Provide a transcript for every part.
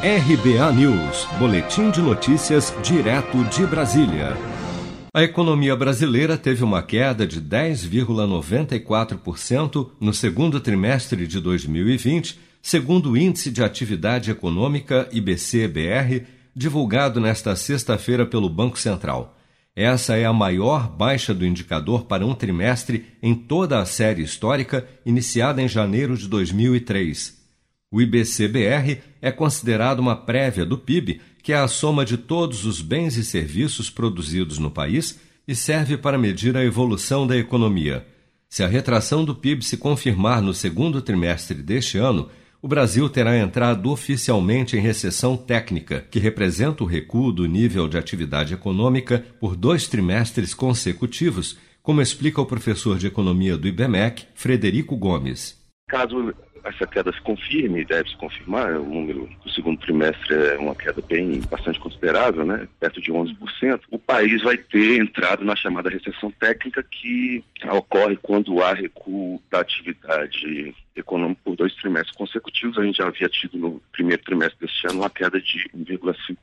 RBA News, Boletim de Notícias, direto de Brasília. A economia brasileira teve uma queda de 10,94% no segundo trimestre de 2020, segundo o Índice de Atividade Econômica IBC-BR, divulgado nesta sexta-feira pelo Banco Central. Essa é a maior baixa do indicador para um trimestre em toda a série histórica, iniciada em janeiro de 2003. O IBC-BR é considerado uma prévia do PIB, que é a soma de todos os bens e serviços produzidos no país e serve para medir a evolução da economia. Se a retração do PIB se confirmar no segundo trimestre deste ano, o Brasil terá entrado oficialmente em recessão técnica, que representa o recuo do nível de atividade econômica por dois trimestres consecutivos, como explica o professor de economia do IBMEC, Frederico Gomes. Caso essa queda se confirme, deve se confirmar, o número do segundo trimestre é uma queda bem bastante considerável, né, perto de 11%, o país vai ter entrado na chamada recessão técnica que ocorre quando há recuo da atividade econômica por dois trimestres consecutivos. A gente já havia tido no primeiro trimestre deste ano uma queda de 1,5%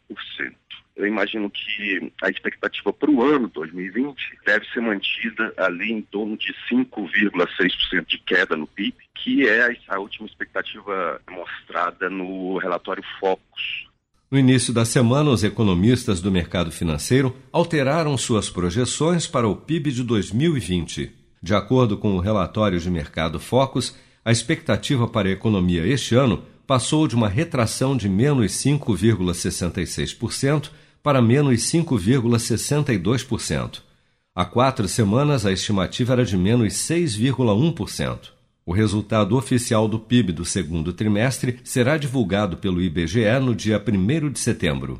eu imagino que a expectativa para o ano 2020 deve ser mantida ali em torno de 5,6% de queda no PIB, que é a última expectativa mostrada no relatório Focus. No início da semana, os economistas do mercado financeiro alteraram suas projeções para o PIB de 2020. De acordo com o relatório de mercado Focus, a expectativa para a economia este ano passou de uma retração de menos 5,66% para menos 5,62%. Há quatro semanas, a estimativa era de menos 6,1%. O resultado oficial do PIB do segundo trimestre será divulgado pelo IBGE no dia 1 de setembro.